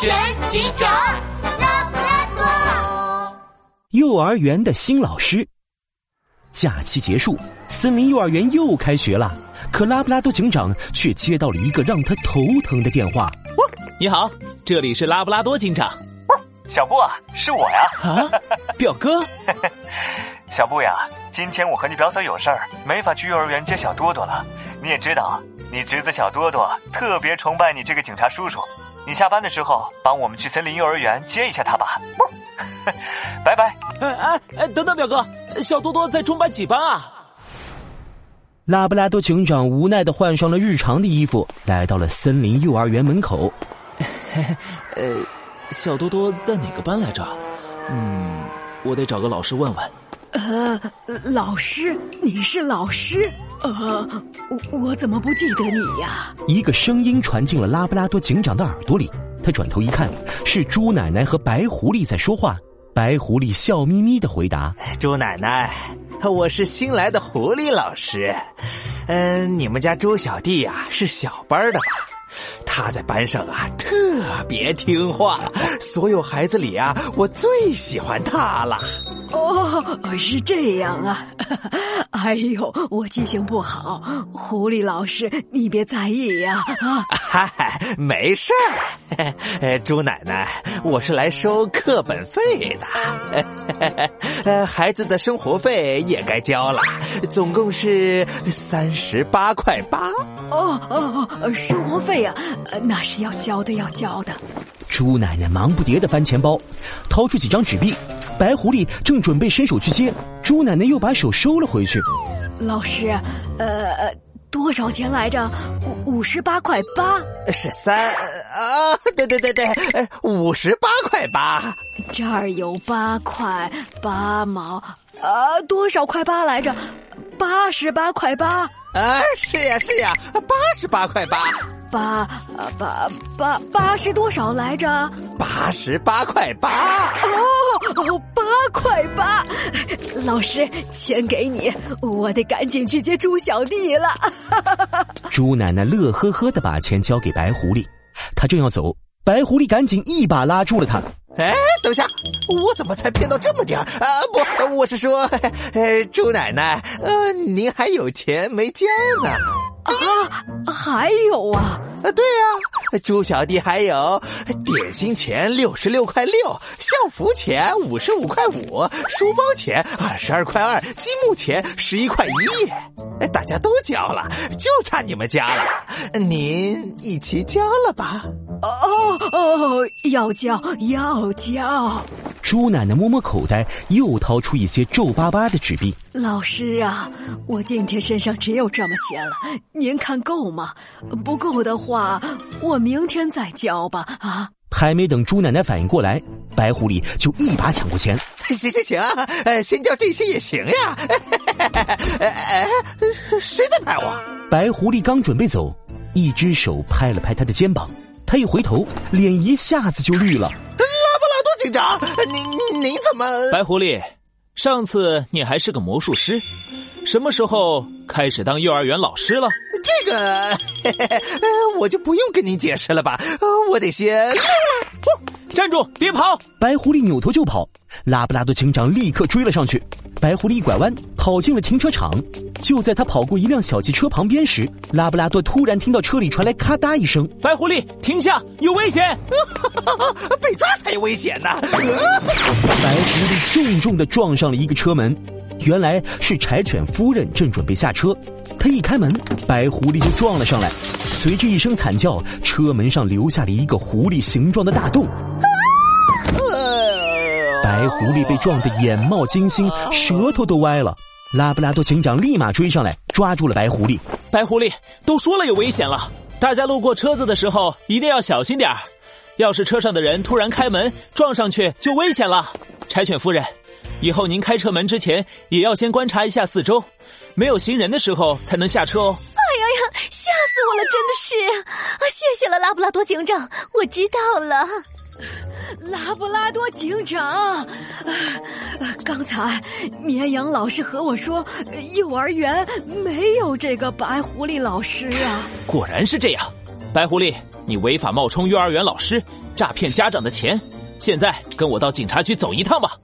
全警长拉布拉多。幼儿园的新老师。假期结束，森林幼儿园又开学了。可拉布拉多警长却接到了一个让他头疼的电话。你好，这里是拉布拉多警长。小布啊，是我呀！啊，表哥。小布呀，今天我和你表嫂有事儿，没法去幼儿园接小多多了。你也知道，你侄子小多多特别崇拜你这个警察叔叔。你下班的时候帮我们去森林幼儿园接一下他吧。拜拜。哎哎哎，等等，表哥，小多多在中班几班啊？拉布拉多警长无奈的换上了日常的衣服，来到了森林幼儿园门口。呃，小多多在哪个班来着？嗯，我得找个老师问问。呃，老师，你是老师？呃，我我怎么不记得你呀？一个声音传进了拉布拉多警长的耳朵里，他转头一看，是猪奶奶和白狐狸在说话。白狐狸笑眯眯的回答：“猪奶奶，我是新来的狐狸老师。嗯，你们家猪小弟呀是小班的吧？他在班上啊特别听话，所有孩子里啊我最喜欢他了。”哦，是这样啊！哎呦，我记性不好，狐狸老师，你别在意呀。啊，嗨，没事儿。猪奶奶，我是来收课本费的。呃，孩子的生活费也该交了，总共是三十八块八。哦哦哦，生活费啊，那是要交的，要交的。猪奶奶忙不迭的翻钱包，掏出几张纸币。白狐狸正准备伸手去接，猪奶奶又把手收了回去。老师，呃，多少钱来着？五五十八块八。是三啊？对对对对，五十八块八。这儿有八块八毛，啊，多少块八来着？八十八块八。啊，是呀是呀，八十八块八。八八八八是多少来着？八十八块八哦哦，八块八！老师，钱给你，我得赶紧去接猪小弟了。猪奶奶乐呵呵的把钱交给白狐狸，他正要走，白狐狸赶紧一把拉住了他。哎，等下，我怎么才骗到这么点儿啊？不，我是说，呃，猪奶奶，呃，您还有钱没交呢。啊，还有啊！啊，对呀，猪小弟还有点心钱六十六块六，校服钱五十五块五，书包钱二十二块二，积木钱十一块一，大家都交了，就差你们家了，您一起交了吧。哦哦，要交要交。猪奶奶摸摸口袋，又掏出一些皱巴巴的纸币。老师啊，我今天身上只有这么些了，您看够吗？不够的话，我明天再交吧。啊！还没等朱奶奶反应过来，白狐狸就一把抢过钱。行行行，呃，先交这些也行呀。哎，谁在拍我？白狐狸刚准备走，一只手拍了拍他的肩膀。他一回头，脸一下子就绿了。拉布拉多警长，您您怎么？白狐狸，上次你还是个魔术师，什么时候开始当幼儿园老师了？这个嘿嘿，我就不用跟你解释了吧？我得先。站住！别跑！白狐狸扭头就跑，拉布拉多警长立刻追了上去。白狐狸一拐弯，跑进了停车场。就在他跑过一辆小汽车旁边时，拉布拉多突然听到车里传来咔嗒一声。白狐狸，停下！有危险！被抓才有危险呢！白狐狸重重的撞上了一个车门。原来是柴犬夫人正准备下车，他一开门，白狐狸就撞了上来。随着一声惨叫，车门上留下了一个狐狸形状的大洞。白狐狸被撞得眼冒金星，舌头都歪了。拉布拉多警长立马追上来，抓住了白狐狸。白狐狸都说了有危险了，大家路过车子的时候一定要小心点儿。要是车上的人突然开门撞上去，就危险了。柴犬夫人，以后您开车门之前也要先观察一下四周，没有行人的时候才能下车哦。哎呀呀，吓死我了，真的是！啊，谢谢了，拉布拉多警长，我知道了。拉布拉多警长，刚才绵羊老师和我说，幼儿园没有这个白狐狸老师啊。果然是这样，白狐狸，你违法冒充幼儿园老师，诈骗家长的钱。现在跟我到警察局走一趟吧。